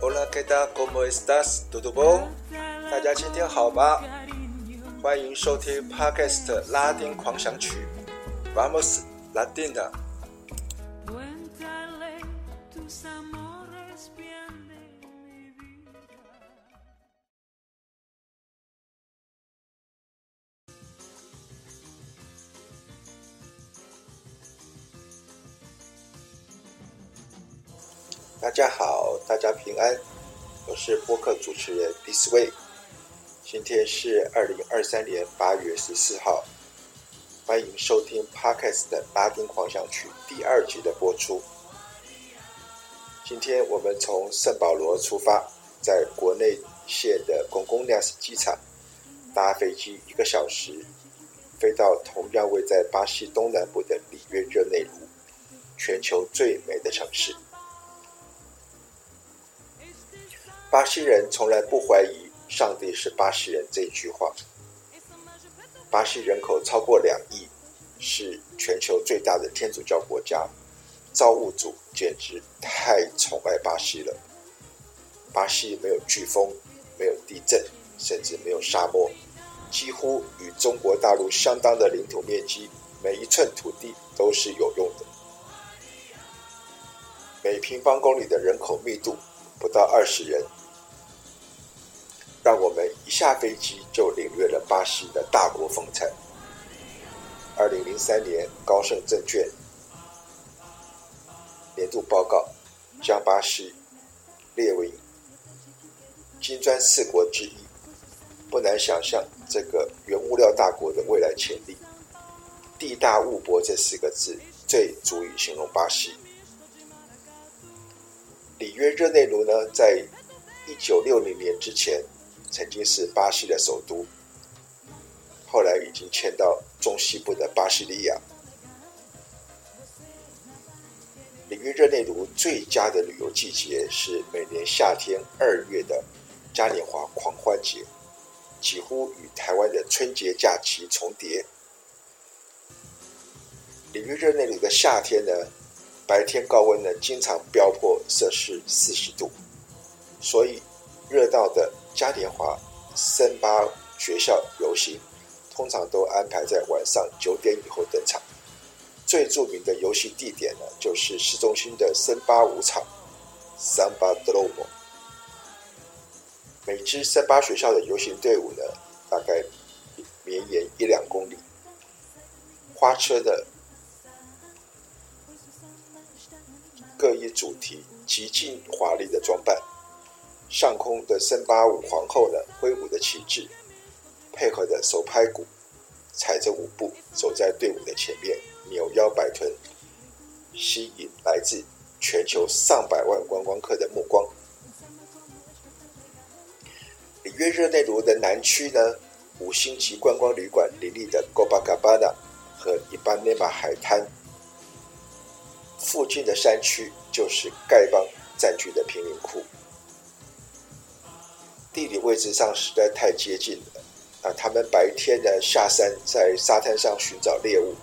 Hola, ¿qué tal? ¿Cómo estás? ¿Todo bien? 大家今天好吗？欢迎收听 Podcast 拉丁狂想曲。Vamos Latina。大家好，大家平安，我是播客主持人 This Way。今天是二零二三年八月十四号，欢迎收听 Podcast 的拉丁狂想曲第二集的播出。今天我们从圣保罗出发，在国内线的公共亚斯机场搭飞机一个小时，飞到同样位在巴西东南部的里约热内卢，全球最美的城市。巴西人从来不怀疑上帝是巴西人这一句话。巴西人口超过两亿，是全球最大的天主教国家，造物主简直太宠爱巴西了。巴西没有飓风，没有地震，甚至没有沙漠，几乎与中国大陆相当的领土面积，每一寸土地都是有用的。每平方公里的人口密度不到二十人。让我们一下飞机就领略了巴西的大国风采。二零零三年，高盛证券年度报告将巴西列为金砖四国之一。不难想象，这个原物料大国的未来潜力。地大物博这四个字最足以形容巴西。里约热内卢呢，在一九六零年之前。曾经是巴西的首都，后来已经迁到中西部的巴西利亚。里约热内卢最佳的旅游季节是每年夏天二月的嘉年华狂欢节，几乎与台湾的春节假期重叠。里约热内卢的夏天呢，白天高温呢经常飙破摄氏四十度，所以热到的。嘉年华森巴学校游行通常都安排在晚上九点以后登场。最著名的游戏地点呢，就是市中心的森巴舞场 （Samba Dromo）。每支森巴学校的游行队伍呢，大概绵延一两公里。花车的各一主题，极尽华丽的装扮。上空的森巴舞皇后呢，挥舞的旗帜，配合着手拍鼓，踩着舞步走在队伍的前面，扭腰摆臀，吸引来自全球上百万观光客的目光。里约热内卢的南区呢，五星级观光旅馆林立的 g o b a g a b a n a 和伊巴内马海滩，附近的山区就是丐帮占据的贫民窟。地理位置上实在太接近了啊！他们白天呢下山，在沙滩上寻找猎物，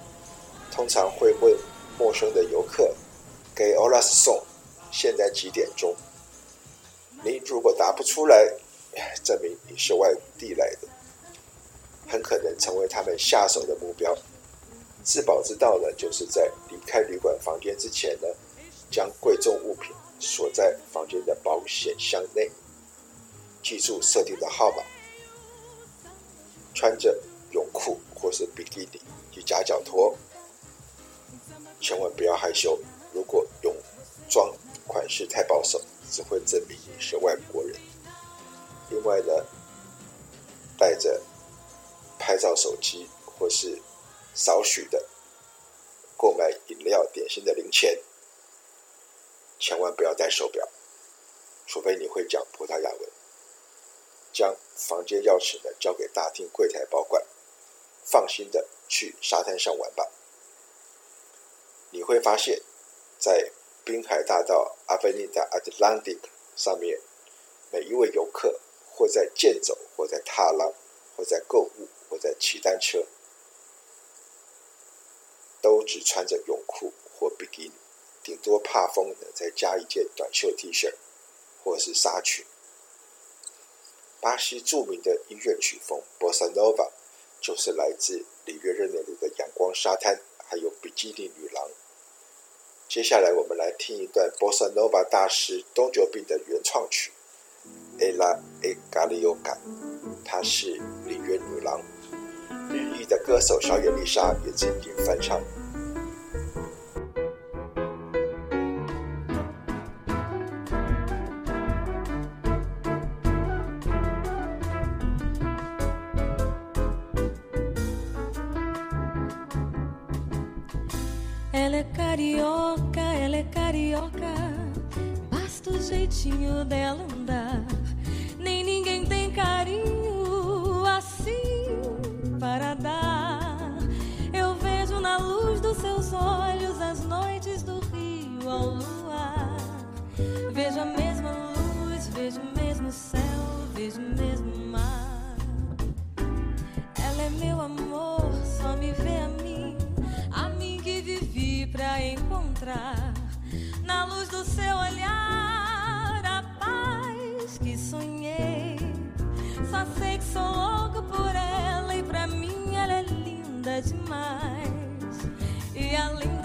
通常会问陌生的游客：“给 Hola 送，现在几点钟？”你如果答不出来，证明你是外地来的，很可能成为他们下手的目标。自保之道呢，就是在离开旅馆房间之前呢，将贵重物品锁在房间的保险箱内。记住设定的号码，穿着泳裤或是比基尼及夹脚拖，千万不要害羞。如果泳装款式太保守，只会证明你是外国人。另外呢，带着拍照手机或是少许的购买饮料点心的零钱，千万不要带手表，除非你会讲葡萄牙文。将房间钥匙呢交给大厅柜台保管，放心的去沙滩上玩吧。你会发现，在滨海大道 Avenida Atlantic 上面，每一位游客或在健走，或在踏浪，或在购物，或在骑单车。都只穿着泳裤或比基尼，顶多怕风呢再加一件短袖 T 恤或是纱裙。巴西著名的音乐曲风 Bossa Nova 就是来自里约热内卢的阳光沙滩，还有比基尼女郎。接下来我们来听一段 Bossa Nova 大师 Tom Jobim 的原创曲《Ela é Carioca》，她是里约女郎。日裔的歌手小野丽莎也曾经翻唱。carioca, ela é carioca. Basta o jeitinho dela andar. Nem ninguém tem carinho assim para dar. Eu vejo na luz dos seus olhos as noites do rio ao luar. Vejo a mesma luz, vejo o mesmo céu, vejo o mesmo mar. Ela é meu amor. Seu olhar a paz que sonhei. Só sei que sou louco por ela e pra mim ela é linda demais. E além do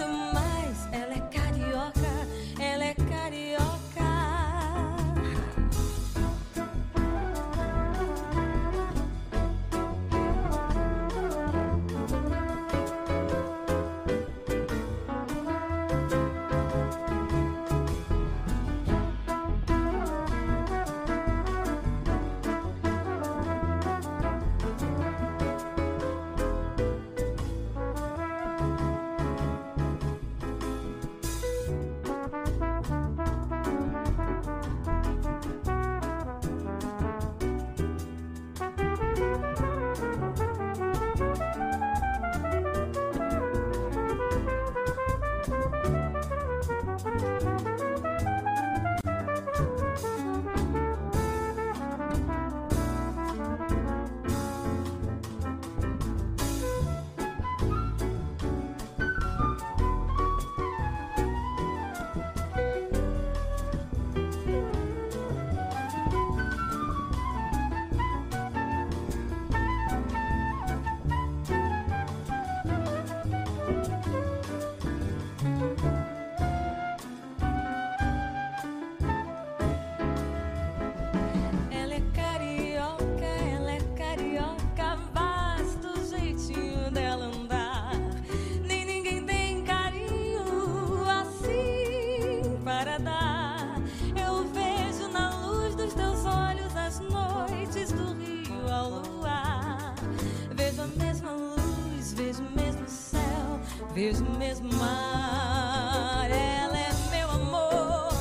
vejo o mesmo mar. Ela é meu amor,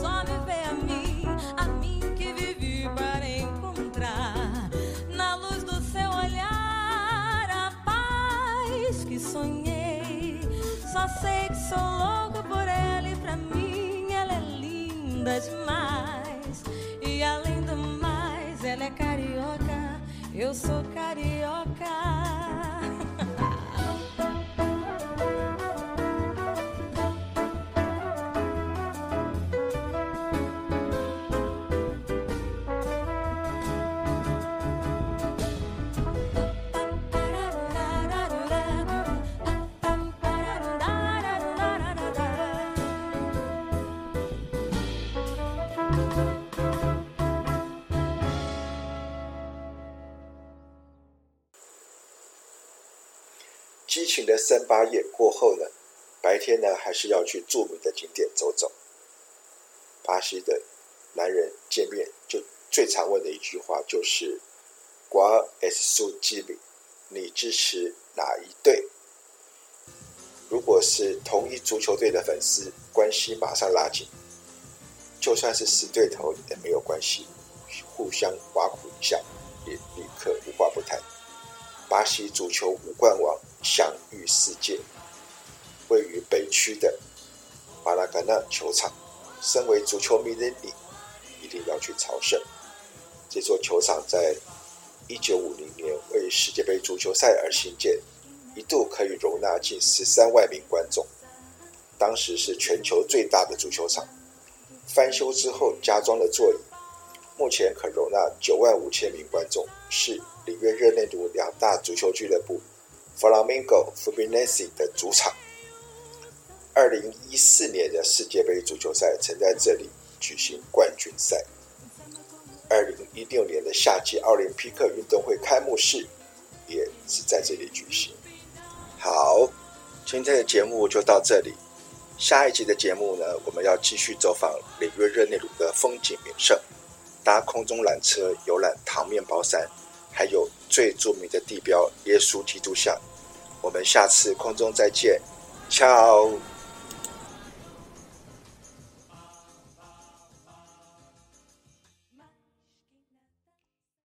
só me vê a mim, a mim que vivi para encontrar. Na luz do seu olhar, a paz que sonhei. Só sei que sou louco por ela e pra mim ela é linda demais. E além do mais, ela é carioca, eu sou carioca. 激情的三八夜过后呢，白天呢还是要去著名的景点走走。巴西的男人见面就最常问的一句话就是“ Qual é seu time？” 你支持哪一队？如果是同一足球队的粉丝，关系马上拉近。就算是死对头也没有关系，互相挖苦一下，也立刻无话不谈。巴西足球五冠王享誉世界，位于北区的马拉甘纳球场。身为足球迷的你，一定要去朝圣。这座球场在一九五零年为世界杯足球赛而兴建，一度可以容纳近十三万名观众，当时是全球最大的足球场。翻修之后加装了座椅，目前可容纳九万五千名观众，是里约热内卢两大足球俱乐部 Flamengo f u b i n e s e 的主场。二零一四年的世界杯足球赛曾在这里举行冠军赛。二零一六年的夏季奥林匹克运动会开幕式也是在这里举行。好，今天的节目就到这里。下一集的节目呢，我们要继续走访里约热内卢的风景名胜，搭空中缆车游览糖面包山，还有最著名的地标耶稣基督像。我们下次空中再见，ciao。